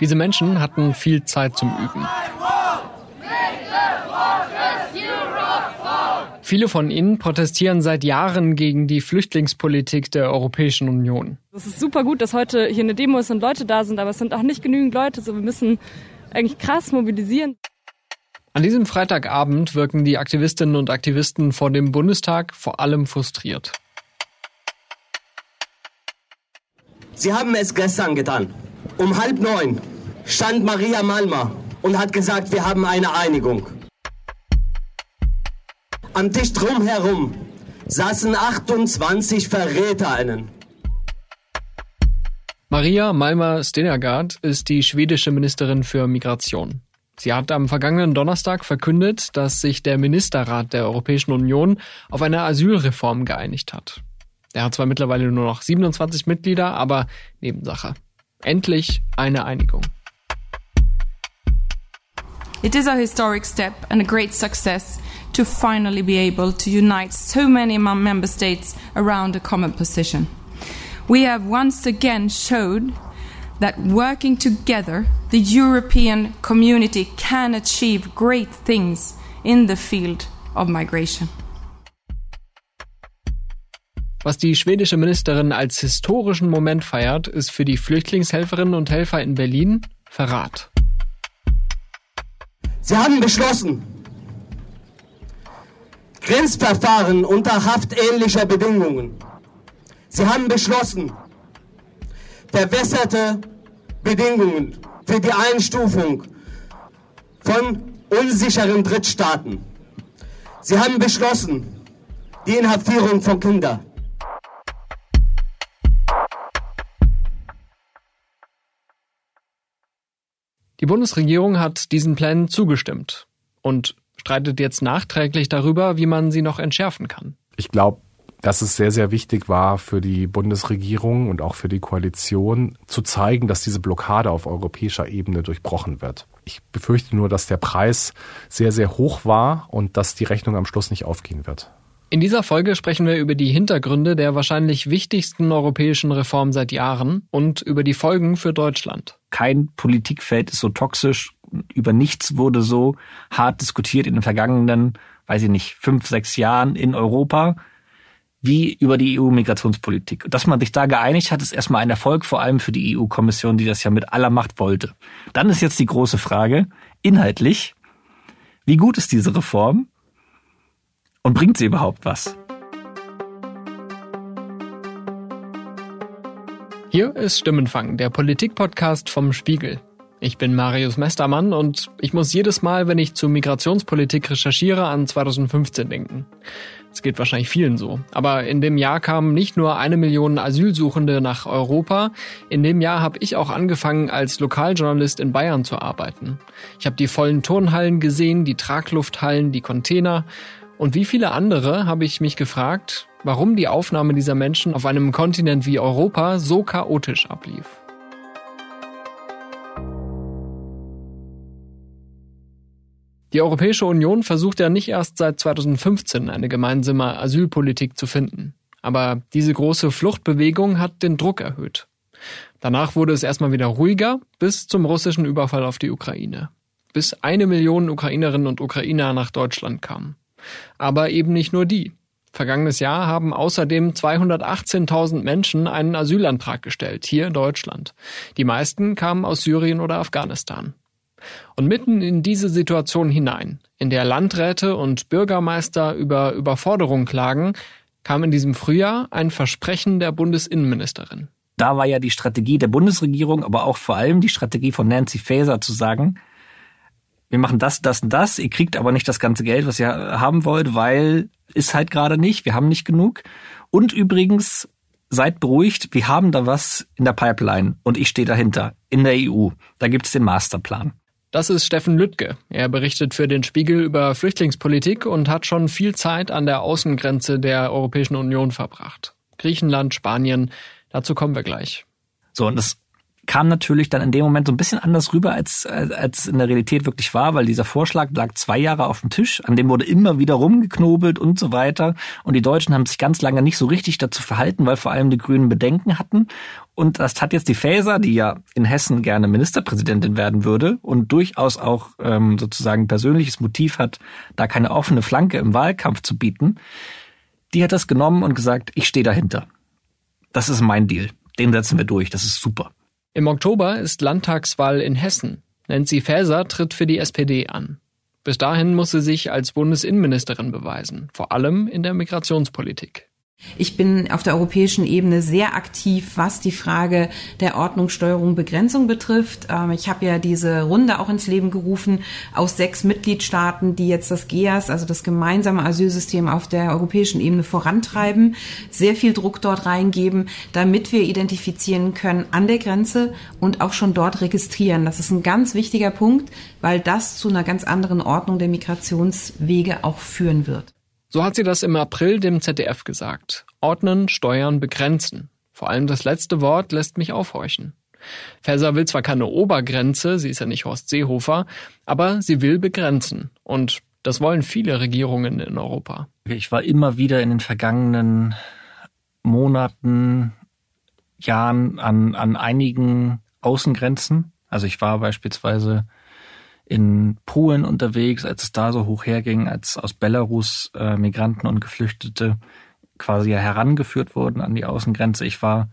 Diese Menschen hatten viel Zeit zum Üben. Viele von ihnen protestieren seit Jahren gegen die Flüchtlingspolitik der Europäischen Union. Es ist super gut, dass heute hier eine Demo ist und Leute da sind, aber es sind auch nicht genügend Leute. So, wir müssen eigentlich krass mobilisieren. An diesem Freitagabend wirken die Aktivistinnen und Aktivisten vor dem Bundestag vor allem frustriert. Sie haben es gestern getan. Um halb neun stand Maria Malmer und hat gesagt, wir haben eine Einigung. Am Tisch drumherum saßen 28 VerräterInnen. Maria Malmer Stenergaard ist die schwedische Ministerin für Migration. Sie hat am vergangenen Donnerstag verkündet, dass sich der Ministerrat der Europäischen Union auf eine Asylreform geeinigt hat. Er hat zwar mittlerweile nur noch 27 Mitglieder, aber Nebensache. Endlich eine Einigung. It is a historic step and a great success to finally be able to unite so many member states around a common position. We have once again showed that working together, the European community can achieve great things in the field of migration. Was die schwedische Ministerin als historischen Moment feiert, ist für die Flüchtlingshelferinnen und Helfer in Berlin Verrat. Sie haben beschlossen, Grenzverfahren unter haftähnlicher Bedingungen. Sie haben beschlossen, verwässerte Bedingungen für die Einstufung von unsicheren Drittstaaten. Sie haben beschlossen, die Inhaftierung von Kindern. Die Bundesregierung hat diesen Plänen zugestimmt und streitet jetzt nachträglich darüber, wie man sie noch entschärfen kann. Ich glaube, dass es sehr, sehr wichtig war für die Bundesregierung und auch für die Koalition zu zeigen, dass diese Blockade auf europäischer Ebene durchbrochen wird. Ich befürchte nur, dass der Preis sehr, sehr hoch war und dass die Rechnung am Schluss nicht aufgehen wird. In dieser Folge sprechen wir über die Hintergründe der wahrscheinlich wichtigsten europäischen Reform seit Jahren und über die Folgen für Deutschland. Kein Politikfeld ist so toxisch, über nichts wurde so hart diskutiert in den vergangenen, weiß ich nicht, fünf, sechs Jahren in Europa wie über die EU-Migrationspolitik. Dass man sich da geeinigt hat, ist erstmal ein Erfolg, vor allem für die EU-Kommission, die das ja mit aller Macht wollte. Dann ist jetzt die große Frage, inhaltlich, wie gut ist diese Reform? Und bringt sie überhaupt was? Hier ist Stimmenfang, der Politikpodcast vom Spiegel. Ich bin Marius Mestermann und ich muss jedes Mal, wenn ich zur Migrationspolitik recherchiere, an 2015 denken. Es geht wahrscheinlich vielen so. Aber in dem Jahr kamen nicht nur eine Million Asylsuchende nach Europa. In dem Jahr habe ich auch angefangen, als Lokaljournalist in Bayern zu arbeiten. Ich habe die vollen Turnhallen gesehen, die Traglufthallen, die Container und wie viele andere habe ich mich gefragt, warum die Aufnahme dieser Menschen auf einem Kontinent wie Europa so chaotisch ablief. Die Europäische Union versucht ja nicht erst seit 2015 eine gemeinsame Asylpolitik zu finden. Aber diese große Fluchtbewegung hat den Druck erhöht. Danach wurde es erstmal wieder ruhiger bis zum russischen Überfall auf die Ukraine. Bis eine Million Ukrainerinnen und Ukrainer nach Deutschland kamen. Aber eben nicht nur die. Vergangenes Jahr haben außerdem 218.000 Menschen einen Asylantrag gestellt, hier in Deutschland. Die meisten kamen aus Syrien oder Afghanistan. Und mitten in diese Situation hinein, in der Landräte und Bürgermeister über Überforderung klagen, kam in diesem Frühjahr ein Versprechen der Bundesinnenministerin. Da war ja die Strategie der Bundesregierung, aber auch vor allem die Strategie von Nancy Faeser zu sagen, wir machen das, das und das, ihr kriegt aber nicht das ganze Geld, was ihr haben wollt, weil ist halt gerade nicht, wir haben nicht genug. Und übrigens, seid beruhigt, wir haben da was in der Pipeline und ich stehe dahinter, in der EU. Da gibt es den Masterplan. Das ist Steffen Lüttke. Er berichtet für den Spiegel über Flüchtlingspolitik und hat schon viel Zeit an der Außengrenze der Europäischen Union verbracht. Griechenland, Spanien, dazu kommen wir gleich. So, und das kam natürlich dann in dem Moment so ein bisschen anders rüber, als, als in der Realität wirklich war, weil dieser Vorschlag lag zwei Jahre auf dem Tisch, an dem wurde immer wieder rumgeknobelt und so weiter. Und die Deutschen haben sich ganz lange nicht so richtig dazu verhalten, weil vor allem die Grünen Bedenken hatten. Und das hat jetzt die Faeser, die ja in Hessen gerne Ministerpräsidentin werden würde und durchaus auch ähm, sozusagen persönliches Motiv hat, da keine offene Flanke im Wahlkampf zu bieten, die hat das genommen und gesagt, ich stehe dahinter. Das ist mein Deal. Den setzen wir durch. Das ist super. Im Oktober ist Landtagswahl in Hessen. Nancy Faeser tritt für die SPD an. Bis dahin muss sie sich als Bundesinnenministerin beweisen, vor allem in der Migrationspolitik. Ich bin auf der europäischen Ebene sehr aktiv, was die Frage der Ordnungssteuerung, Begrenzung betrifft. Ähm, ich habe ja diese Runde auch ins Leben gerufen aus sechs Mitgliedstaaten, die jetzt das GEAS, also das gemeinsame Asylsystem auf der europäischen Ebene vorantreiben, sehr viel Druck dort reingeben, damit wir identifizieren können an der Grenze und auch schon dort registrieren. Das ist ein ganz wichtiger Punkt, weil das zu einer ganz anderen Ordnung der Migrationswege auch führen wird. So hat sie das im April dem ZDF gesagt. Ordnen, steuern, begrenzen. Vor allem das letzte Wort lässt mich aufhorchen. Faeser will zwar keine Obergrenze, sie ist ja nicht Horst Seehofer, aber sie will begrenzen. Und das wollen viele Regierungen in Europa. Ich war immer wieder in den vergangenen Monaten, Jahren an, an einigen Außengrenzen. Also ich war beispielsweise in Polen unterwegs, als es da so hoch herging, als aus Belarus äh, Migranten und Geflüchtete quasi herangeführt wurden an die Außengrenze. Ich war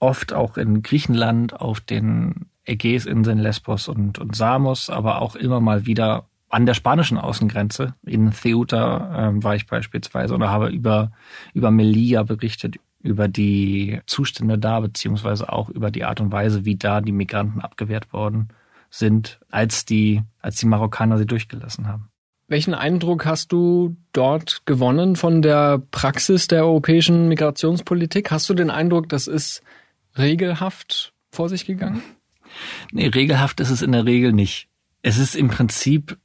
oft auch in Griechenland auf den Ägäisinseln Lesbos und, und Samos, aber auch immer mal wieder an der spanischen Außengrenze. In Ceuta äh, war ich beispielsweise oder habe über, über Melilla berichtet, über die Zustände da, beziehungsweise auch über die Art und Weise, wie da die Migranten abgewehrt worden sind, als die, als die Marokkaner sie durchgelassen haben. Welchen Eindruck hast du dort gewonnen von der Praxis der europäischen Migrationspolitik? Hast du den Eindruck, das ist regelhaft vor sich gegangen? Nee, regelhaft ist es in der Regel nicht. Es ist im Prinzip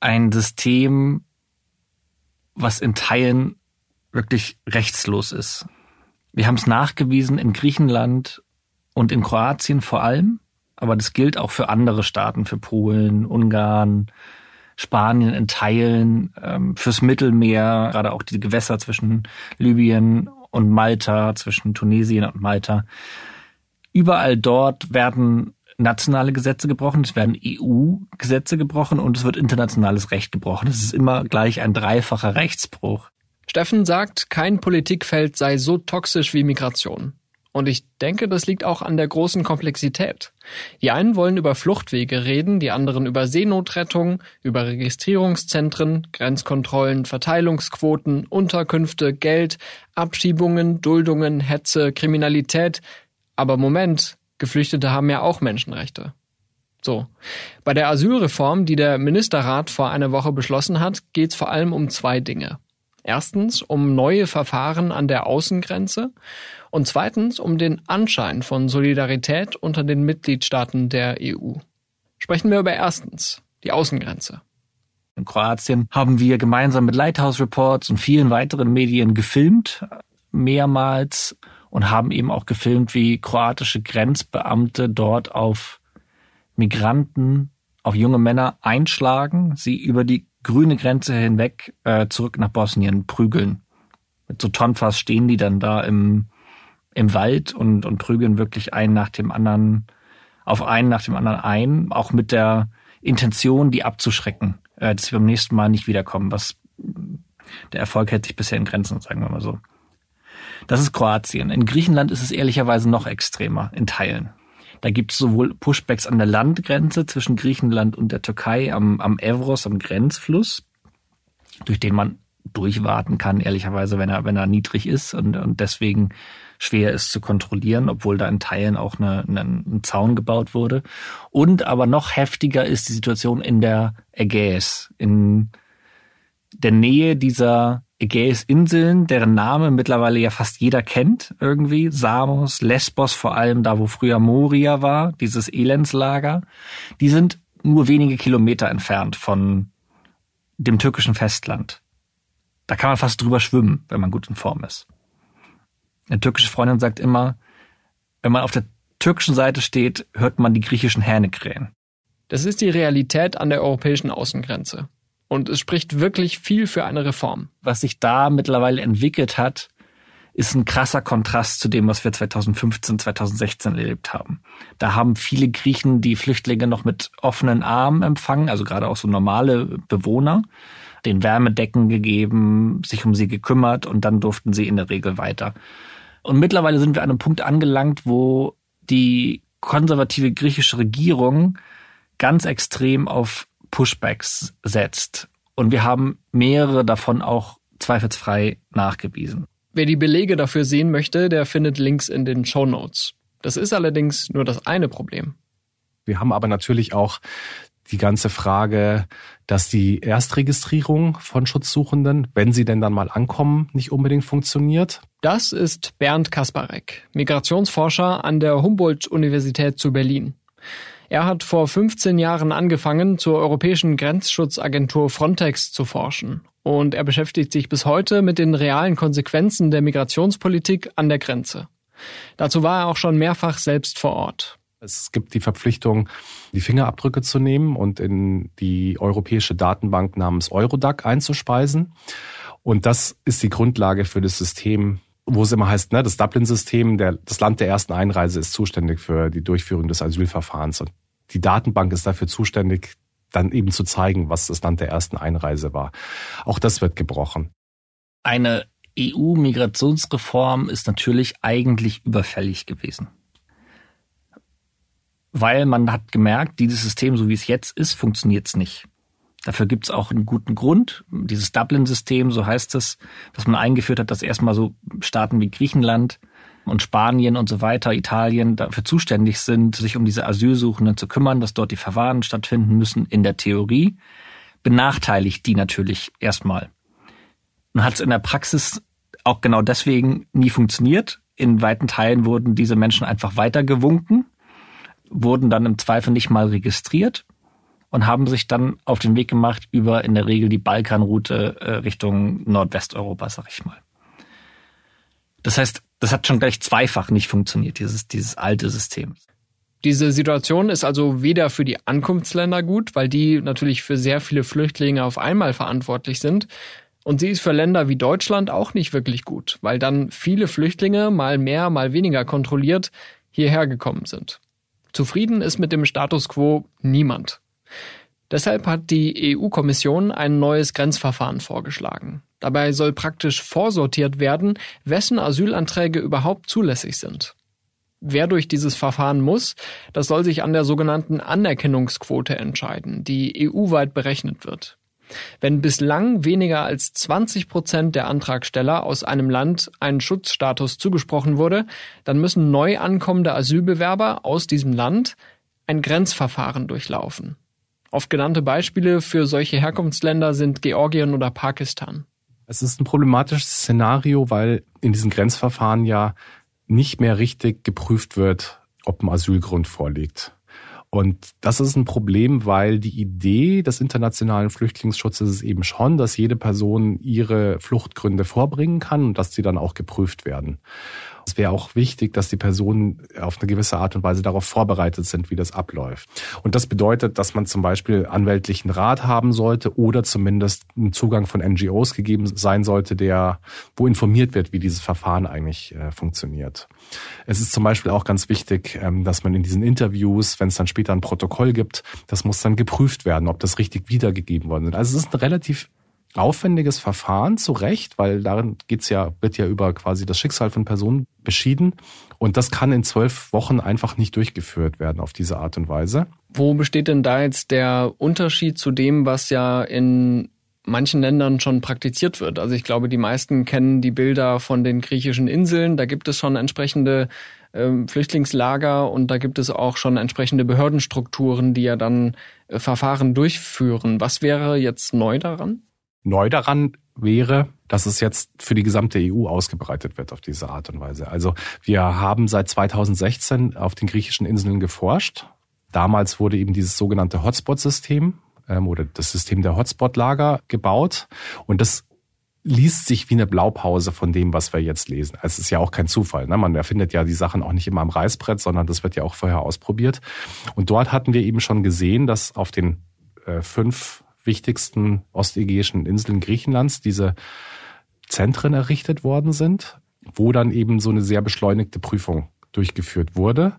ein System, was in Teilen wirklich rechtslos ist. Wir haben es nachgewiesen in Griechenland und in Kroatien vor allem aber das gilt auch für andere Staaten, für Polen, Ungarn, Spanien in Teilen, ähm, fürs Mittelmeer, gerade auch die Gewässer zwischen Libyen und Malta, zwischen Tunesien und Malta. Überall dort werden nationale Gesetze gebrochen, es werden EU-Gesetze gebrochen und es wird internationales Recht gebrochen. Es ist immer gleich ein dreifacher Rechtsbruch. Steffen sagt, kein Politikfeld sei so toxisch wie Migration. Und ich denke, das liegt auch an der großen Komplexität. Die einen wollen über Fluchtwege reden, die anderen über Seenotrettung, über Registrierungszentren, Grenzkontrollen, Verteilungsquoten, Unterkünfte, Geld, Abschiebungen, Duldungen, Hetze, Kriminalität. Aber Moment, Geflüchtete haben ja auch Menschenrechte. So. Bei der Asylreform, die der Ministerrat vor einer Woche beschlossen hat, geht es vor allem um zwei Dinge. Erstens um neue Verfahren an der Außengrenze und zweitens um den Anschein von Solidarität unter den Mitgliedstaaten der EU. Sprechen wir über erstens die Außengrenze. In Kroatien haben wir gemeinsam mit Lighthouse Reports und vielen weiteren Medien gefilmt, mehrmals, und haben eben auch gefilmt, wie kroatische Grenzbeamte dort auf Migranten, auf junge Männer einschlagen, sie über die grüne Grenze hinweg äh, zurück nach Bosnien prügeln. Mit so Tonfass stehen die dann da im, im Wald und, und prügeln wirklich einen nach dem anderen, auf einen nach dem anderen ein, auch mit der Intention, die abzuschrecken, äh, dass sie beim nächsten Mal nicht wiederkommen, was der Erfolg hält sich bisher in Grenzen, sagen wir mal so. Das ist Kroatien. In Griechenland ist es ehrlicherweise noch extremer in Teilen. Da gibt es sowohl Pushbacks an der Landgrenze zwischen Griechenland und der Türkei am, am Evros, am Grenzfluss, durch den man durchwarten kann, ehrlicherweise, wenn er, wenn er niedrig ist und, und deswegen schwer ist zu kontrollieren, obwohl da in Teilen auch eine, eine, ein Zaun gebaut wurde. Und aber noch heftiger ist die Situation in der Ägäis, in der Nähe dieser Ägäisinseln, deren Name mittlerweile ja fast jeder kennt irgendwie. Samos, Lesbos vor allem, da wo früher Moria war, dieses Elendslager. Die sind nur wenige Kilometer entfernt von dem türkischen Festland. Da kann man fast drüber schwimmen, wenn man gut in Form ist. Eine türkische Freundin sagt immer, wenn man auf der türkischen Seite steht, hört man die griechischen Hähne krähen. Das ist die Realität an der europäischen Außengrenze. Und es spricht wirklich viel für eine Reform. Was sich da mittlerweile entwickelt hat, ist ein krasser Kontrast zu dem, was wir 2015, 2016 erlebt haben. Da haben viele Griechen die Flüchtlinge noch mit offenen Armen empfangen, also gerade auch so normale Bewohner, den Wärmedecken gegeben, sich um sie gekümmert und dann durften sie in der Regel weiter. Und mittlerweile sind wir an einem Punkt angelangt, wo die konservative griechische Regierung ganz extrem auf Pushbacks setzt. Und wir haben mehrere davon auch zweifelsfrei nachgewiesen. Wer die Belege dafür sehen möchte, der findet Links in den Show Notes. Das ist allerdings nur das eine Problem. Wir haben aber natürlich auch die ganze Frage, dass die Erstregistrierung von Schutzsuchenden, wenn sie denn dann mal ankommen, nicht unbedingt funktioniert. Das ist Bernd Kasparek, Migrationsforscher an der Humboldt-Universität zu Berlin. Er hat vor 15 Jahren angefangen, zur europäischen Grenzschutzagentur Frontex zu forschen und er beschäftigt sich bis heute mit den realen Konsequenzen der Migrationspolitik an der Grenze. Dazu war er auch schon mehrfach selbst vor Ort. Es gibt die Verpflichtung, die Fingerabdrücke zu nehmen und in die europäische Datenbank namens Eurodac einzuspeisen. Und das ist die Grundlage für das System, wo es immer heißt, ne, das Dublin-System, das Land der ersten Einreise ist zuständig für die Durchführung des Asylverfahrens. Und die Datenbank ist dafür zuständig, dann eben zu zeigen, was das Land der ersten Einreise war. Auch das wird gebrochen. Eine EU-Migrationsreform ist natürlich eigentlich überfällig gewesen. Weil man hat gemerkt, dieses System, so wie es jetzt ist, funktioniert es nicht. Dafür gibt es auch einen guten Grund. Dieses Dublin-System, so heißt es, was man eingeführt hat, dass erstmal so Staaten wie Griechenland und Spanien und so weiter, Italien dafür zuständig sind, sich um diese Asylsuchenden zu kümmern, dass dort die Verfahren stattfinden müssen, in der Theorie, benachteiligt die natürlich erstmal. Und hat es in der Praxis auch genau deswegen nie funktioniert. In weiten Teilen wurden diese Menschen einfach weitergewunken, wurden dann im Zweifel nicht mal registriert und haben sich dann auf den Weg gemacht über in der Regel die Balkanroute äh, Richtung Nordwesteuropa, sag ich mal. Das heißt, das hat schon gleich zweifach nicht funktioniert, dieses, dieses alte System. Diese Situation ist also weder für die Ankunftsländer gut, weil die natürlich für sehr viele Flüchtlinge auf einmal verantwortlich sind, und sie ist für Länder wie Deutschland auch nicht wirklich gut, weil dann viele Flüchtlinge mal mehr, mal weniger kontrolliert hierher gekommen sind. Zufrieden ist mit dem Status quo niemand. Deshalb hat die EU-Kommission ein neues Grenzverfahren vorgeschlagen. Dabei soll praktisch vorsortiert werden, wessen Asylanträge überhaupt zulässig sind. Wer durch dieses Verfahren muss, das soll sich an der sogenannten Anerkennungsquote entscheiden, die EU-weit berechnet wird. Wenn bislang weniger als 20 Prozent der Antragsteller aus einem Land einen Schutzstatus zugesprochen wurde, dann müssen neu ankommende Asylbewerber aus diesem Land ein Grenzverfahren durchlaufen. Oft genannte Beispiele für solche Herkunftsländer sind Georgien oder Pakistan. Es ist ein problematisches Szenario, weil in diesen Grenzverfahren ja nicht mehr richtig geprüft wird, ob ein Asylgrund vorliegt. Und das ist ein Problem, weil die Idee des internationalen Flüchtlingsschutzes ist eben schon, dass jede Person ihre Fluchtgründe vorbringen kann und dass sie dann auch geprüft werden. Es wäre auch wichtig, dass die Personen auf eine gewisse Art und Weise darauf vorbereitet sind, wie das abläuft. Und das bedeutet, dass man zum Beispiel anwältlichen Rat haben sollte oder zumindest einen Zugang von NGOs gegeben sein sollte, der, wo informiert wird, wie dieses Verfahren eigentlich äh, funktioniert. Es ist zum Beispiel auch ganz wichtig, ähm, dass man in diesen Interviews, wenn es dann später ein Protokoll gibt, das muss dann geprüft werden, ob das richtig wiedergegeben worden ist. Also es ist ein relativ aufwendiges Verfahren, zu Recht, weil darin geht's ja, wird ja über quasi das Schicksal von Personen beschieden. Und das kann in zwölf Wochen einfach nicht durchgeführt werden auf diese Art und Weise. Wo besteht denn da jetzt der Unterschied zu dem, was ja in manchen Ländern schon praktiziert wird? Also ich glaube, die meisten kennen die Bilder von den griechischen Inseln. Da gibt es schon entsprechende ähm, Flüchtlingslager und da gibt es auch schon entsprechende Behördenstrukturen, die ja dann äh, Verfahren durchführen. Was wäre jetzt neu daran? Neu daran wäre, dass es jetzt für die gesamte EU ausgebreitet wird auf diese Art und Weise. Also wir haben seit 2016 auf den griechischen Inseln geforscht. Damals wurde eben dieses sogenannte Hotspot-System ähm, oder das System der Hotspot-Lager gebaut. Und das liest sich wie eine Blaupause von dem, was wir jetzt lesen. Es ist ja auch kein Zufall. Ne? Man erfindet ja die Sachen auch nicht immer am Reißbrett, sondern das wird ja auch vorher ausprobiert. Und dort hatten wir eben schon gesehen, dass auf den äh, fünf wichtigsten ostägäischen Inseln Griechenlands diese Zentren errichtet worden sind, wo dann eben so eine sehr beschleunigte Prüfung durchgeführt wurde.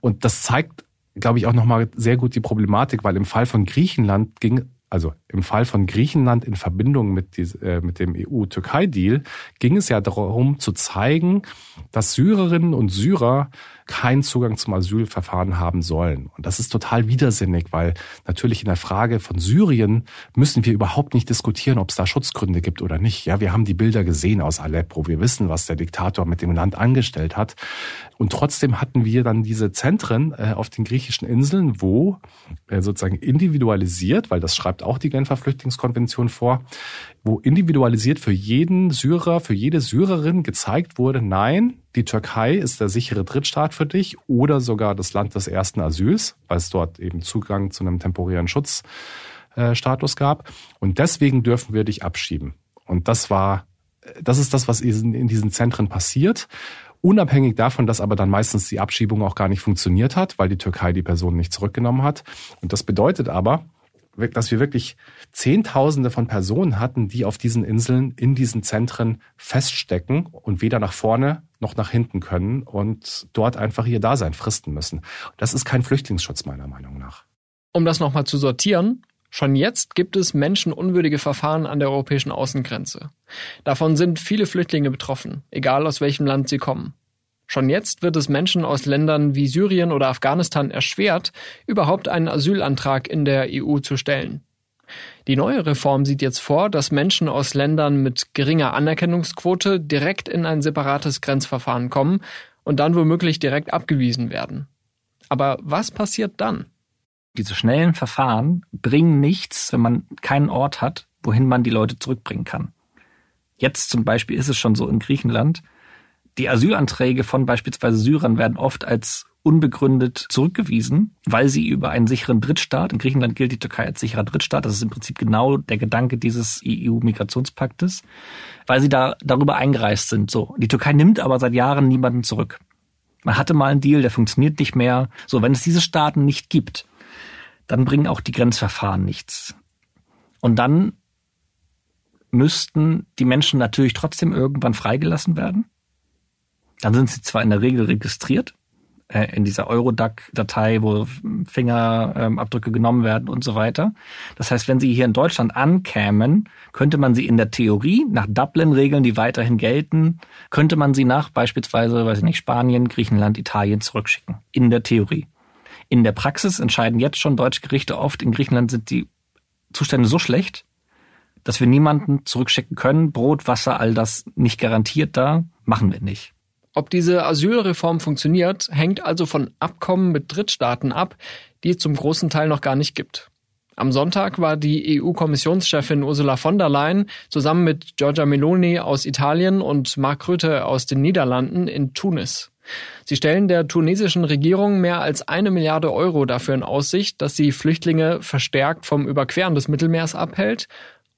Und das zeigt, glaube ich, auch nochmal sehr gut die Problematik, weil im Fall von Griechenland ging also im Fall von Griechenland in Verbindung mit, die, äh, mit dem EU-Türkei-Deal ging es ja darum zu zeigen, dass Syrerinnen und Syrer keinen Zugang zum Asylverfahren haben sollen. Und das ist total widersinnig, weil natürlich in der Frage von Syrien müssen wir überhaupt nicht diskutieren, ob es da Schutzgründe gibt oder nicht. Ja, wir haben die Bilder gesehen aus Aleppo. Wir wissen, was der Diktator mit dem Land angestellt hat. Und trotzdem hatten wir dann diese Zentren äh, auf den griechischen Inseln, wo sozusagen individualisiert, weil das schreibt auch die Genfer Flüchtlingskonvention vor, wo individualisiert für jeden Syrer, für jede Syrerin gezeigt wurde, nein, die Türkei ist der sichere Drittstaat für dich oder sogar das Land des ersten Asyls, weil es dort eben Zugang zu einem temporären Schutzstatus gab. Und deswegen dürfen wir dich abschieben. Und das war, das ist das, was in diesen Zentren passiert. Unabhängig davon, dass aber dann meistens die Abschiebung auch gar nicht funktioniert hat, weil die Türkei die Person nicht zurückgenommen hat. Und das bedeutet aber, dass wir wirklich Zehntausende von Personen hatten, die auf diesen Inseln, in diesen Zentren feststecken und weder nach vorne noch nach hinten können und dort einfach ihr Dasein fristen müssen. Das ist kein Flüchtlingsschutz meiner Meinung nach. Um das nochmal zu sortieren, Schon jetzt gibt es menschenunwürdige Verfahren an der europäischen Außengrenze. Davon sind viele Flüchtlinge betroffen, egal aus welchem Land sie kommen. Schon jetzt wird es Menschen aus Ländern wie Syrien oder Afghanistan erschwert, überhaupt einen Asylantrag in der EU zu stellen. Die neue Reform sieht jetzt vor, dass Menschen aus Ländern mit geringer Anerkennungsquote direkt in ein separates Grenzverfahren kommen und dann womöglich direkt abgewiesen werden. Aber was passiert dann? Diese schnellen Verfahren bringen nichts, wenn man keinen Ort hat, wohin man die Leute zurückbringen kann. Jetzt zum Beispiel ist es schon so in Griechenland, die Asylanträge von beispielsweise Syrern werden oft als unbegründet zurückgewiesen, weil sie über einen sicheren Drittstaat, in Griechenland gilt die Türkei als sicherer Drittstaat, das ist im Prinzip genau der Gedanke dieses EU-Migrationspaktes, weil sie da darüber eingereist sind. So, die Türkei nimmt aber seit Jahren niemanden zurück. Man hatte mal einen Deal, der funktioniert nicht mehr. So, wenn es diese Staaten nicht gibt, dann bringen auch die Grenzverfahren nichts. Und dann müssten die Menschen natürlich trotzdem irgendwann freigelassen werden. Dann sind sie zwar in der Regel registriert, äh, in dieser Eurodac-Datei, wo Fingerabdrücke genommen werden und so weiter. Das heißt, wenn sie hier in Deutschland ankämen, könnte man sie in der Theorie nach Dublin-Regeln, die weiterhin gelten, könnte man sie nach beispielsweise, weiß ich nicht, Spanien, Griechenland, Italien zurückschicken. In der Theorie. In der Praxis entscheiden jetzt schon deutsche Gerichte oft, in Griechenland sind die Zustände so schlecht, dass wir niemanden zurückschicken können. Brot, Wasser, all das nicht garantiert da, machen wir nicht. Ob diese Asylreform funktioniert, hängt also von Abkommen mit Drittstaaten ab, die es zum großen Teil noch gar nicht gibt. Am Sonntag war die EU-Kommissionschefin Ursula von der Leyen zusammen mit Giorgia Meloni aus Italien und Mark Rutte aus den Niederlanden in Tunis. Sie stellen der tunesischen Regierung mehr als eine Milliarde Euro dafür in Aussicht, dass sie Flüchtlinge verstärkt vom Überqueren des Mittelmeers abhält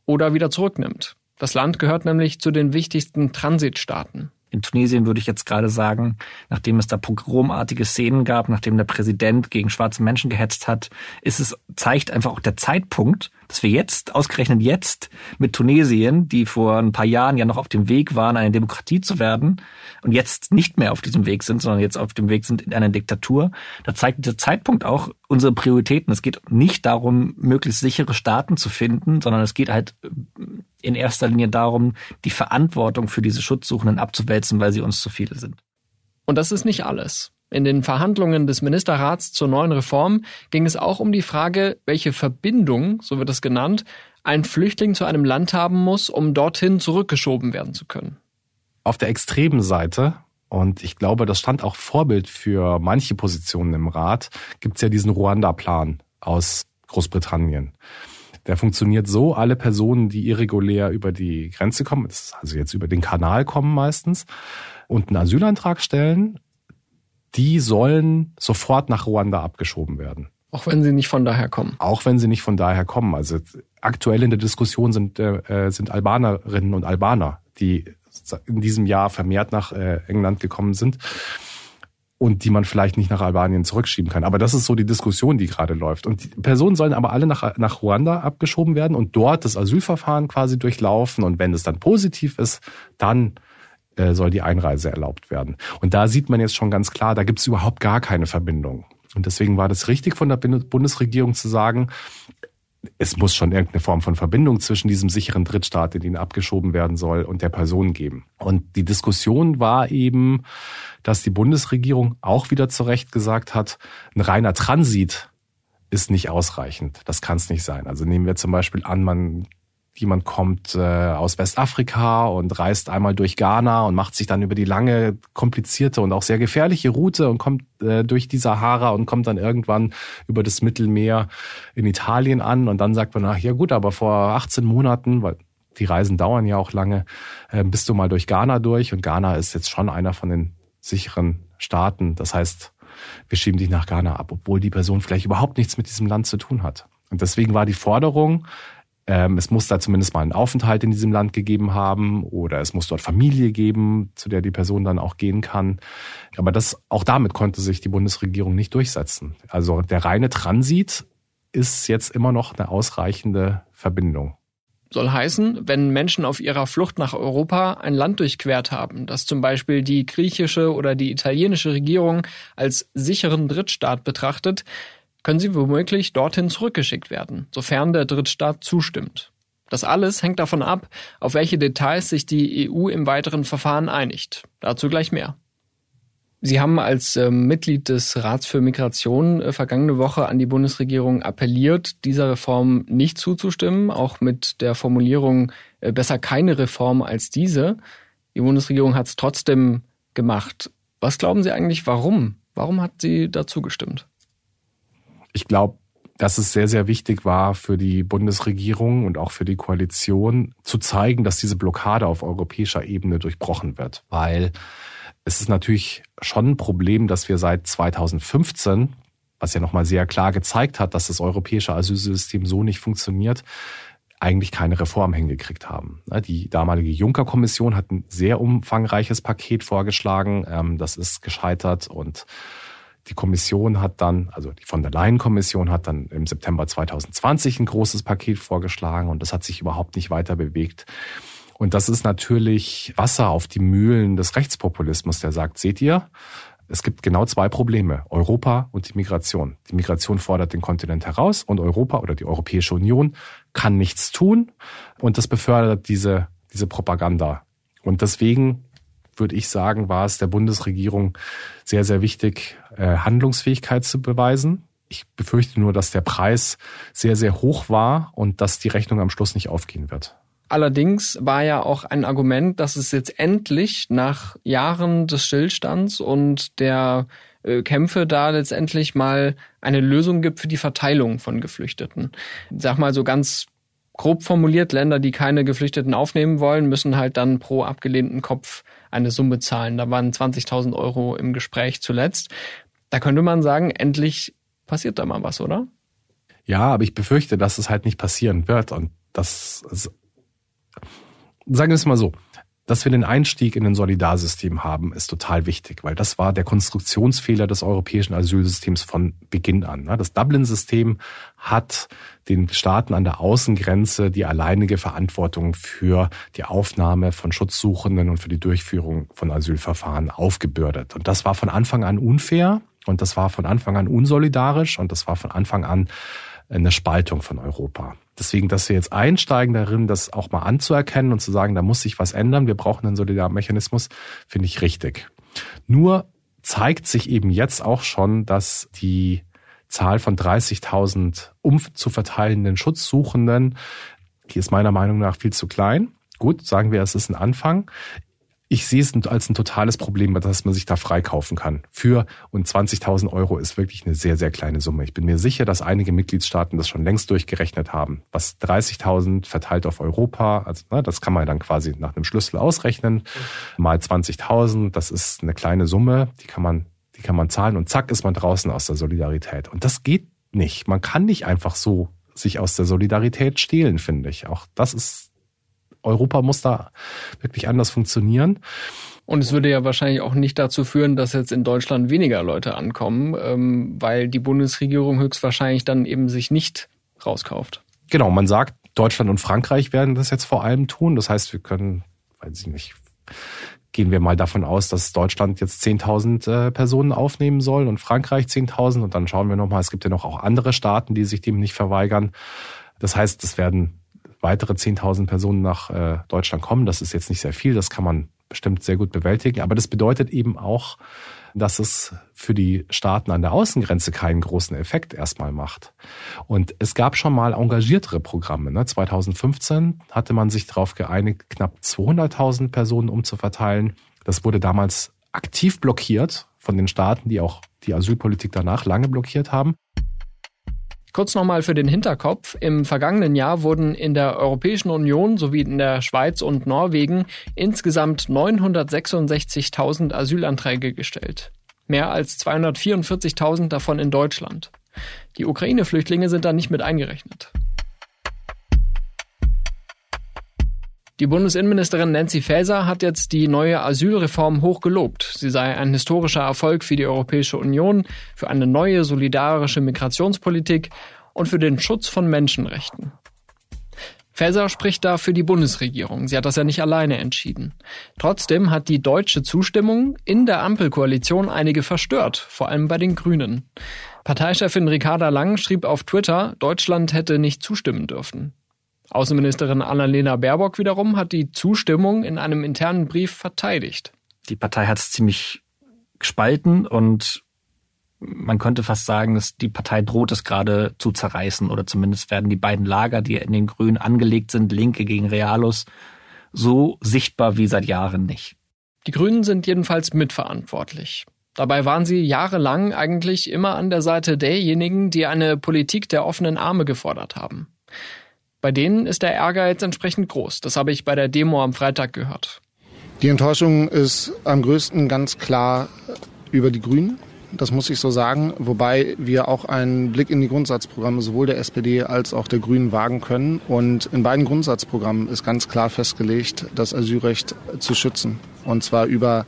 oder wieder zurücknimmt. Das Land gehört nämlich zu den wichtigsten Transitstaaten. In Tunesien würde ich jetzt gerade sagen, nachdem es da pogromartige Szenen gab, nachdem der Präsident gegen schwarze Menschen gehetzt hat, ist es, zeigt einfach auch der Zeitpunkt, dass wir jetzt, ausgerechnet jetzt, mit Tunesien, die vor ein paar Jahren ja noch auf dem Weg waren, eine Demokratie zu werden und jetzt nicht mehr auf diesem Weg sind, sondern jetzt auf dem Weg sind in eine Diktatur, da zeigt dieser Zeitpunkt auch unsere Prioritäten. Es geht nicht darum, möglichst sichere Staaten zu finden, sondern es geht halt in erster Linie darum, die Verantwortung für diese Schutzsuchenden abzuwälzen, weil sie uns zu viele sind. Und das ist nicht alles. In den Verhandlungen des Ministerrats zur neuen Reform ging es auch um die Frage, welche Verbindung, so wird es genannt, ein Flüchtling zu einem Land haben muss, um dorthin zurückgeschoben werden zu können. Auf der extremen Seite, und ich glaube, das stand auch Vorbild für manche Positionen im Rat, gibt es ja diesen Ruanda-Plan aus Großbritannien. Der funktioniert so, alle Personen, die irregulär über die Grenze kommen, also jetzt über den Kanal kommen meistens, und einen Asylantrag stellen, die sollen sofort nach Ruanda abgeschoben werden. Auch wenn sie nicht von daher kommen. Auch wenn sie nicht von daher kommen. Also aktuell in der Diskussion sind, äh, sind Albanerinnen und Albaner, die in diesem Jahr vermehrt nach äh, England gekommen sind und die man vielleicht nicht nach Albanien zurückschieben kann. Aber das ist so die Diskussion, die gerade läuft. Und die Personen sollen aber alle nach, nach Ruanda abgeschoben werden und dort das Asylverfahren quasi durchlaufen. Und wenn es dann positiv ist, dann äh, soll die Einreise erlaubt werden. Und da sieht man jetzt schon ganz klar, da gibt es überhaupt gar keine Verbindung. Und deswegen war das richtig von der Bundesregierung zu sagen, es muss schon irgendeine Form von Verbindung zwischen diesem sicheren Drittstaat, in den abgeschoben werden soll, und der Person geben. Und die Diskussion war eben, dass die Bundesregierung auch wieder zu Recht gesagt hat, ein reiner Transit ist nicht ausreichend. Das kann es nicht sein. Also nehmen wir zum Beispiel an, man jemand kommt äh, aus Westafrika und reist einmal durch Ghana und macht sich dann über die lange, komplizierte und auch sehr gefährliche Route und kommt äh, durch die Sahara und kommt dann irgendwann über das Mittelmeer in Italien an und dann sagt man, ach ja gut, aber vor 18 Monaten, weil die Reisen dauern ja auch lange, äh, bist du mal durch Ghana durch und Ghana ist jetzt schon einer von den sicheren Staaten. Das heißt, wir schieben dich nach Ghana ab, obwohl die Person vielleicht überhaupt nichts mit diesem Land zu tun hat. Und deswegen war die Forderung, es muss da zumindest mal einen Aufenthalt in diesem Land gegeben haben oder es muss dort Familie geben, zu der die Person dann auch gehen kann. Aber das, auch damit konnte sich die Bundesregierung nicht durchsetzen. Also der reine Transit ist jetzt immer noch eine ausreichende Verbindung. Soll heißen, wenn Menschen auf ihrer Flucht nach Europa ein Land durchquert haben, das zum Beispiel die griechische oder die italienische Regierung als sicheren Drittstaat betrachtet, können sie womöglich dorthin zurückgeschickt werden, sofern der Drittstaat zustimmt. Das alles hängt davon ab, auf welche Details sich die EU im weiteren Verfahren einigt. Dazu gleich mehr. Sie haben als äh, Mitglied des Rats für Migration äh, vergangene Woche an die Bundesregierung appelliert, dieser Reform nicht zuzustimmen, auch mit der Formulierung äh, besser keine Reform als diese. Die Bundesregierung hat es trotzdem gemacht. Was glauben Sie eigentlich, warum? Warum hat sie dazu gestimmt? Ich glaube, dass es sehr, sehr wichtig war für die Bundesregierung und auch für die Koalition zu zeigen, dass diese Blockade auf europäischer Ebene durchbrochen wird. Weil es ist natürlich schon ein Problem, dass wir seit 2015, was ja nochmal sehr klar gezeigt hat, dass das europäische Asylsystem so nicht funktioniert, eigentlich keine Reform hingekriegt haben. Die damalige Juncker-Kommission hat ein sehr umfangreiches Paket vorgeschlagen. Ähm, das ist gescheitert und die Kommission hat dann, also die von der Leyen-Kommission hat dann im September 2020 ein großes Paket vorgeschlagen und das hat sich überhaupt nicht weiter bewegt. Und das ist natürlich Wasser auf die Mühlen des Rechtspopulismus, der sagt, seht ihr, es gibt genau zwei Probleme, Europa und die Migration. Die Migration fordert den Kontinent heraus und Europa oder die Europäische Union kann nichts tun und das befördert diese, diese Propaganda. Und deswegen würde ich sagen, war es der Bundesregierung sehr, sehr wichtig, Handlungsfähigkeit zu beweisen. Ich befürchte nur, dass der Preis sehr, sehr hoch war und dass die Rechnung am Schluss nicht aufgehen wird. Allerdings war ja auch ein Argument, dass es jetzt endlich nach Jahren des Stillstands und der äh, Kämpfe da letztendlich mal eine Lösung gibt für die Verteilung von Geflüchteten. sag mal so ganz grob formuliert, Länder, die keine Geflüchteten aufnehmen wollen, müssen halt dann pro abgelehnten Kopf eine Summe zahlen. Da waren 20.000 Euro im Gespräch zuletzt. Da könnte man sagen, endlich passiert da mal was, oder? Ja, aber ich befürchte, dass es halt nicht passieren wird und das, sagen wir es mal so, dass wir den Einstieg in ein Solidarsystem haben, ist total wichtig, weil das war der Konstruktionsfehler des europäischen Asylsystems von Beginn an. Ne? Das Dublin-System hat den Staaten an der Außengrenze die alleinige Verantwortung für die Aufnahme von Schutzsuchenden und für die Durchführung von Asylverfahren aufgebürdet. Und das war von Anfang an unfair und das war von Anfang an unsolidarisch und das war von Anfang an eine Spaltung von Europa. Deswegen, dass wir jetzt einsteigen darin, das auch mal anzuerkennen und zu sagen, da muss sich was ändern, wir brauchen einen Solidarmechanismus, finde ich richtig. Nur zeigt sich eben jetzt auch schon, dass die Zahl von 30.000 umzuverteilenden Schutzsuchenden, die ist meiner Meinung nach viel zu klein. Gut, sagen wir, es ist ein Anfang ich sehe es als ein totales Problem, dass man sich da freikaufen kann. Für und 20.000 Euro ist wirklich eine sehr, sehr kleine Summe. Ich bin mir sicher, dass einige Mitgliedstaaten das schon längst durchgerechnet haben. Was 30.000 verteilt auf Europa, also ne, das kann man dann quasi nach einem Schlüssel ausrechnen, mal 20.000, das ist eine kleine Summe, die kann man, die kann man zahlen und zack ist man draußen aus der Solidarität. Und das geht nicht. Man kann nicht einfach so sich aus der Solidarität stehlen, finde ich. Auch das ist, Europa muss da wirklich anders funktionieren. Und es würde ja wahrscheinlich auch nicht dazu führen, dass jetzt in Deutschland weniger Leute ankommen, ähm, weil die Bundesregierung höchstwahrscheinlich dann eben sich nicht rauskauft. Genau, man sagt, Deutschland und Frankreich werden das jetzt vor allem tun. Das heißt, wir können, weiß ich nicht, gehen wir mal davon aus, dass Deutschland jetzt 10.000 äh, Personen aufnehmen soll und Frankreich 10.000 und dann schauen wir nochmal, es gibt ja noch auch andere Staaten, die sich dem nicht verweigern. Das heißt, es werden weitere 10.000 Personen nach äh, Deutschland kommen. Das ist jetzt nicht sehr viel, das kann man bestimmt sehr gut bewältigen, aber das bedeutet eben auch, dass es für die Staaten an der Außengrenze keinen großen Effekt erstmal macht. Und es gab schon mal engagiertere Programme. Ne? 2015 hatte man sich darauf geeinigt, knapp 200.000 Personen umzuverteilen. Das wurde damals aktiv blockiert von den Staaten, die auch die Asylpolitik danach lange blockiert haben. Kurz nochmal für den Hinterkopf. Im vergangenen Jahr wurden in der Europäischen Union sowie in der Schweiz und Norwegen insgesamt 966.000 Asylanträge gestellt. Mehr als 244.000 davon in Deutschland. Die Ukraine-Flüchtlinge sind da nicht mit eingerechnet. Die Bundesinnenministerin Nancy Faeser hat jetzt die neue Asylreform hoch gelobt. Sie sei ein historischer Erfolg für die Europäische Union, für eine neue solidarische Migrationspolitik und für den Schutz von Menschenrechten. Faeser spricht da für die Bundesregierung. Sie hat das ja nicht alleine entschieden. Trotzdem hat die deutsche Zustimmung in der Ampelkoalition einige verstört, vor allem bei den Grünen. Parteichefin Ricarda Lang schrieb auf Twitter, Deutschland hätte nicht zustimmen dürfen. Außenministerin Annalena Baerbock wiederum hat die Zustimmung in einem internen Brief verteidigt. Die Partei hat es ziemlich gespalten und man könnte fast sagen, dass die Partei droht es gerade zu zerreißen oder zumindest werden die beiden Lager, die in den Grünen angelegt sind, Linke gegen Realos, so sichtbar wie seit Jahren nicht. Die Grünen sind jedenfalls mitverantwortlich. Dabei waren sie jahrelang eigentlich immer an der Seite derjenigen, die eine Politik der offenen Arme gefordert haben. Bei denen ist der Ärger jetzt entsprechend groß. Das habe ich bei der Demo am Freitag gehört. Die Enttäuschung ist am größten ganz klar über die Grünen. Das muss ich so sagen. Wobei wir auch einen Blick in die Grundsatzprogramme sowohl der SPD als auch der Grünen wagen können. Und in beiden Grundsatzprogrammen ist ganz klar festgelegt, das Asylrecht zu schützen. Und zwar über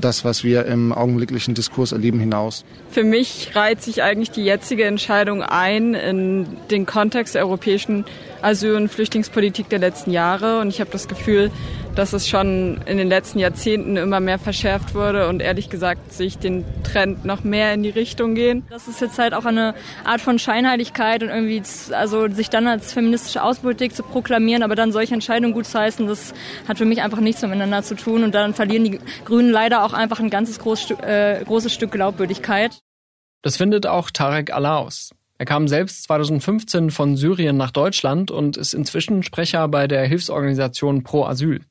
das, was wir im augenblicklichen Diskurs erleben, hinaus. Für mich reiht sich eigentlich die jetzige Entscheidung ein in den Kontext der europäischen Asyl- und Flüchtlingspolitik der letzten Jahre. Und ich habe das Gefühl, dass es schon in den letzten Jahrzehnten immer mehr verschärft wurde und ehrlich gesagt sich den Trend noch mehr in die Richtung gehen. Das ist jetzt halt auch eine Art von Scheinheiligkeit und irgendwie, also sich dann als feministische Außenpolitik zu proklamieren, aber dann solche Entscheidungen gut zu heißen, das hat für mich einfach nichts miteinander zu tun und dann verlieren die Grünen leider auch einfach ein ganzes groß, äh, großes Stück Glaubwürdigkeit. Das findet auch Tarek Alaus. Er kam selbst 2015 von Syrien nach Deutschland und ist inzwischen Sprecher bei der Hilfsorganisation Pro Asyl.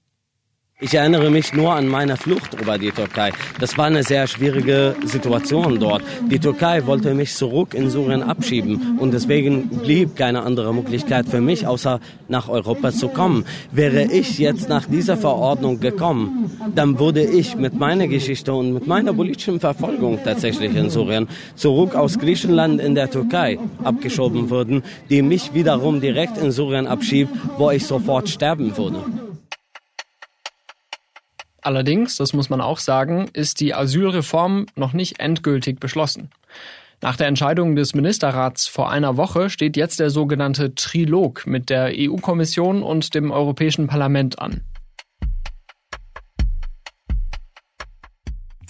Ich erinnere mich nur an meine Flucht über die Türkei. Das war eine sehr schwierige Situation dort. Die Türkei wollte mich zurück in Syrien abschieben und deswegen blieb keine andere Möglichkeit für mich, außer nach Europa zu kommen. Wäre ich jetzt nach dieser Verordnung gekommen, dann würde ich mit meiner Geschichte und mit meiner politischen Verfolgung tatsächlich in Syrien zurück aus Griechenland in der Türkei abgeschoben würden, die mich wiederum direkt in Syrien abschiebt, wo ich sofort sterben würde. Allerdings, das muss man auch sagen, ist die Asylreform noch nicht endgültig beschlossen. Nach der Entscheidung des Ministerrats vor einer Woche steht jetzt der sogenannte Trilog mit der EU-Kommission und dem Europäischen Parlament an.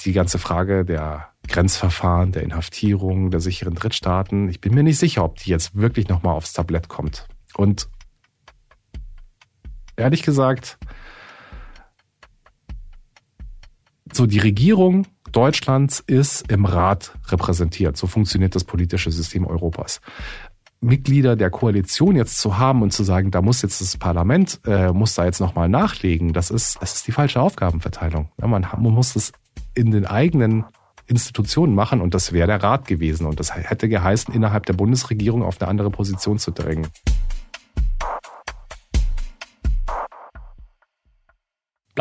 Die ganze Frage der Grenzverfahren, der Inhaftierung, der sicheren Drittstaaten, ich bin mir nicht sicher, ob die jetzt wirklich nochmal aufs Tablett kommt. Und ehrlich gesagt, so die Regierung Deutschlands ist im Rat repräsentiert. So funktioniert das politische System Europas. Mitglieder der Koalition jetzt zu haben und zu sagen, da muss jetzt das Parlament, äh, muss da jetzt nochmal nachlegen, das ist, das ist die falsche Aufgabenverteilung. Ja, man, man muss das in den eigenen Institutionen machen und das wäre der Rat gewesen und das hätte geheißen, innerhalb der Bundesregierung auf eine andere Position zu drängen.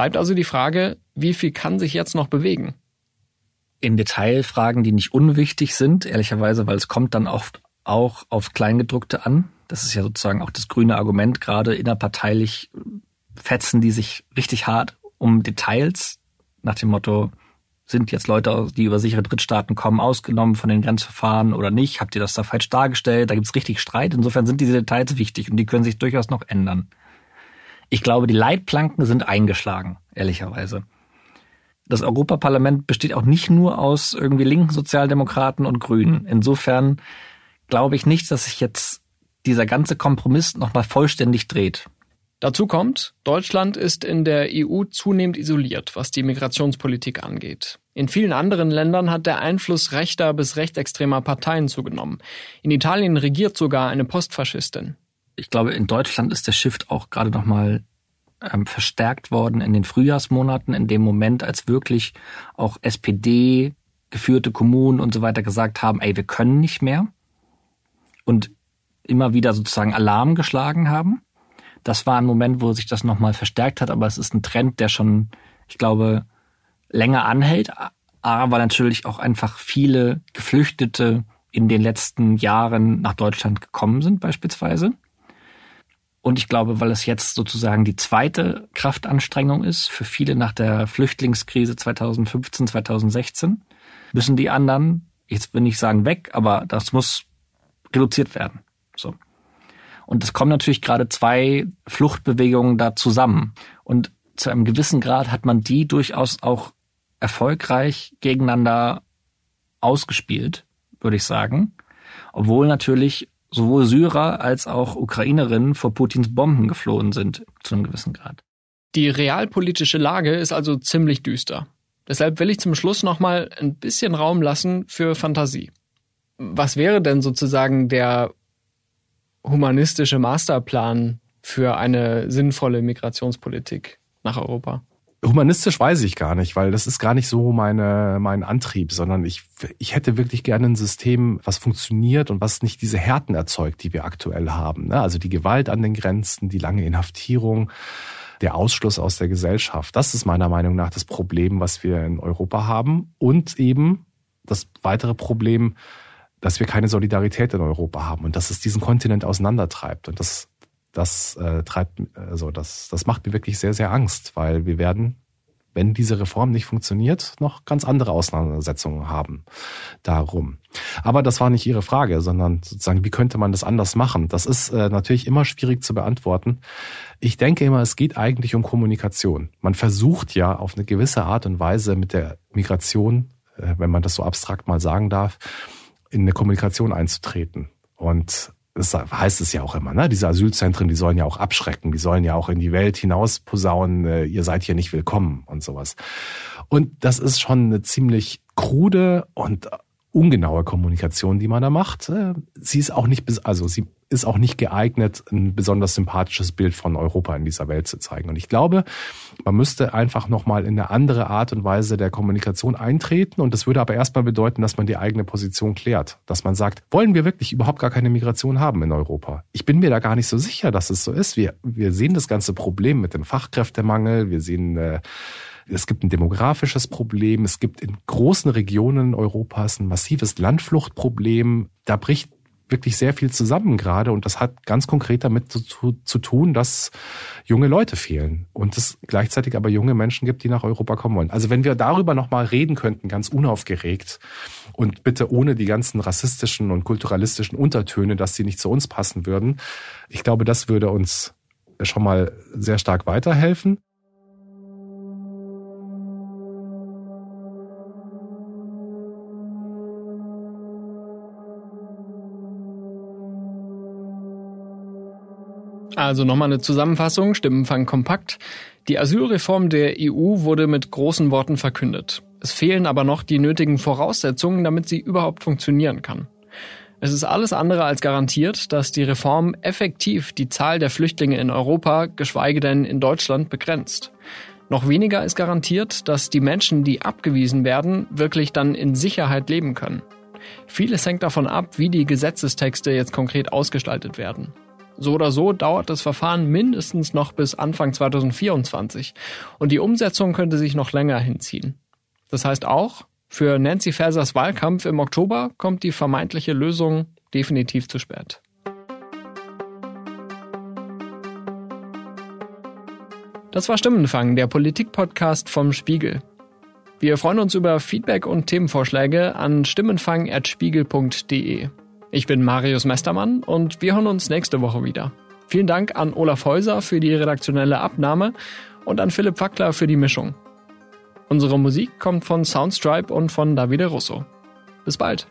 Bleibt also die Frage, wie viel kann sich jetzt noch bewegen? in Detailfragen, die nicht unwichtig sind, ehrlicherweise, weil es kommt dann oft auch auf Kleingedruckte an. Das ist ja sozusagen auch das grüne Argument, gerade innerparteilich fetzen die sich richtig hart um Details nach dem Motto, sind jetzt Leute, die über sichere Drittstaaten kommen, ausgenommen von den Grenzverfahren oder nicht? Habt ihr das da falsch dargestellt? Da gibt's richtig Streit. Insofern sind diese Details wichtig und die können sich durchaus noch ändern. Ich glaube, die Leitplanken sind eingeschlagen, ehrlicherweise. Das Europaparlament besteht auch nicht nur aus irgendwie linken Sozialdemokraten und Grünen. Insofern glaube ich nicht, dass sich jetzt dieser ganze Kompromiss nochmal vollständig dreht. Dazu kommt, Deutschland ist in der EU zunehmend isoliert, was die Migrationspolitik angeht. In vielen anderen Ländern hat der Einfluss rechter bis rechtsextremer Parteien zugenommen. In Italien regiert sogar eine Postfaschistin. Ich glaube, in Deutschland ist der Shift auch gerade nochmal ähm, verstärkt worden in den Frühjahrsmonaten, in dem Moment, als wirklich auch SPD geführte Kommunen und so weiter gesagt haben, ey, wir können nicht mehr. Und immer wieder sozusagen Alarm geschlagen haben. Das war ein Moment, wo sich das nochmal verstärkt hat, aber es ist ein Trend, der schon, ich glaube, länger anhält, aber natürlich auch einfach viele Geflüchtete in den letzten Jahren nach Deutschland gekommen sind beispielsweise. Und ich glaube, weil es jetzt sozusagen die zweite Kraftanstrengung ist für viele nach der Flüchtlingskrise 2015, 2016, müssen die anderen, jetzt will ich sagen weg, aber das muss reduziert werden. So. Und es kommen natürlich gerade zwei Fluchtbewegungen da zusammen. Und zu einem gewissen Grad hat man die durchaus auch erfolgreich gegeneinander ausgespielt, würde ich sagen. Obwohl natürlich sowohl Syrer als auch Ukrainerinnen vor Putins Bomben geflohen sind, zu einem gewissen Grad. Die realpolitische Lage ist also ziemlich düster. Deshalb will ich zum Schluss nochmal ein bisschen Raum lassen für Fantasie. Was wäre denn sozusagen der humanistische Masterplan für eine sinnvolle Migrationspolitik nach Europa? Humanistisch weiß ich gar nicht, weil das ist gar nicht so meine, mein Antrieb, sondern ich, ich hätte wirklich gerne ein System, was funktioniert und was nicht diese Härten erzeugt, die wir aktuell haben. Ne? Also die Gewalt an den Grenzen, die lange Inhaftierung, der Ausschluss aus der Gesellschaft. Das ist meiner Meinung nach das Problem, was wir in Europa haben. Und eben das weitere Problem, dass wir keine Solidarität in Europa haben und dass es diesen Kontinent auseinandertreibt. Und das, das äh, treibt, also das, das macht mir wirklich sehr, sehr Angst, weil wir werden, wenn diese Reform nicht funktioniert, noch ganz andere Auseinandersetzungen haben darum. Aber das war nicht Ihre Frage, sondern sozusagen, wie könnte man das anders machen? Das ist äh, natürlich immer schwierig zu beantworten. Ich denke immer, es geht eigentlich um Kommunikation. Man versucht ja auf eine gewisse Art und Weise mit der Migration, äh, wenn man das so abstrakt mal sagen darf, in eine Kommunikation einzutreten. Und das heißt es ja auch immer, ne? Diese Asylzentren, die sollen ja auch abschrecken, die sollen ja auch in die Welt hinaus posaunen, äh, ihr seid hier nicht willkommen und sowas. Und das ist schon eine ziemlich krude und ungenaue Kommunikation, die man da macht. Äh, sie ist auch nicht, also sie ist auch nicht geeignet, ein besonders sympathisches Bild von Europa in dieser Welt zu zeigen. Und ich glaube, man müsste einfach nochmal in eine andere Art und Weise der Kommunikation eintreten. Und das würde aber erstmal bedeuten, dass man die eigene Position klärt. Dass man sagt, wollen wir wirklich überhaupt gar keine Migration haben in Europa? Ich bin mir da gar nicht so sicher, dass es so ist. Wir, wir sehen das ganze Problem mit dem Fachkräftemangel. Wir sehen, äh, es gibt ein demografisches Problem. Es gibt in großen Regionen Europas ein massives Landfluchtproblem. Da bricht wirklich sehr viel zusammen gerade und das hat ganz konkret damit zu, zu, tun, dass junge Leute fehlen und es gleichzeitig aber junge Menschen gibt, die nach Europa kommen wollen. Also wenn wir darüber nochmal reden könnten, ganz unaufgeregt und bitte ohne die ganzen rassistischen und kulturalistischen Untertöne, dass sie nicht zu uns passen würden, ich glaube, das würde uns schon mal sehr stark weiterhelfen. Also nochmal eine Zusammenfassung, Stimmenfang kompakt. Die Asylreform der EU wurde mit großen Worten verkündet. Es fehlen aber noch die nötigen Voraussetzungen, damit sie überhaupt funktionieren kann. Es ist alles andere als garantiert, dass die Reform effektiv die Zahl der Flüchtlinge in Europa, geschweige denn in Deutschland, begrenzt. Noch weniger ist garantiert, dass die Menschen, die abgewiesen werden, wirklich dann in Sicherheit leben können. Vieles hängt davon ab, wie die Gesetzestexte jetzt konkret ausgestaltet werden. So oder so dauert das Verfahren mindestens noch bis Anfang 2024 und die Umsetzung könnte sich noch länger hinziehen. Das heißt auch, Für Nancy Fasers Wahlkampf im Oktober kommt die vermeintliche Lösung definitiv zu spät. Das war Stimmenfang, der Politik-Podcast vom Spiegel. Wir freuen uns über Feedback und Themenvorschläge an stimmenfang.spiegel.de. Ich bin Marius Mestermann und wir hören uns nächste Woche wieder. Vielen Dank an Olaf Häuser für die redaktionelle Abnahme und an Philipp Fackler für die Mischung. Unsere Musik kommt von Soundstripe und von Davide Russo. Bis bald.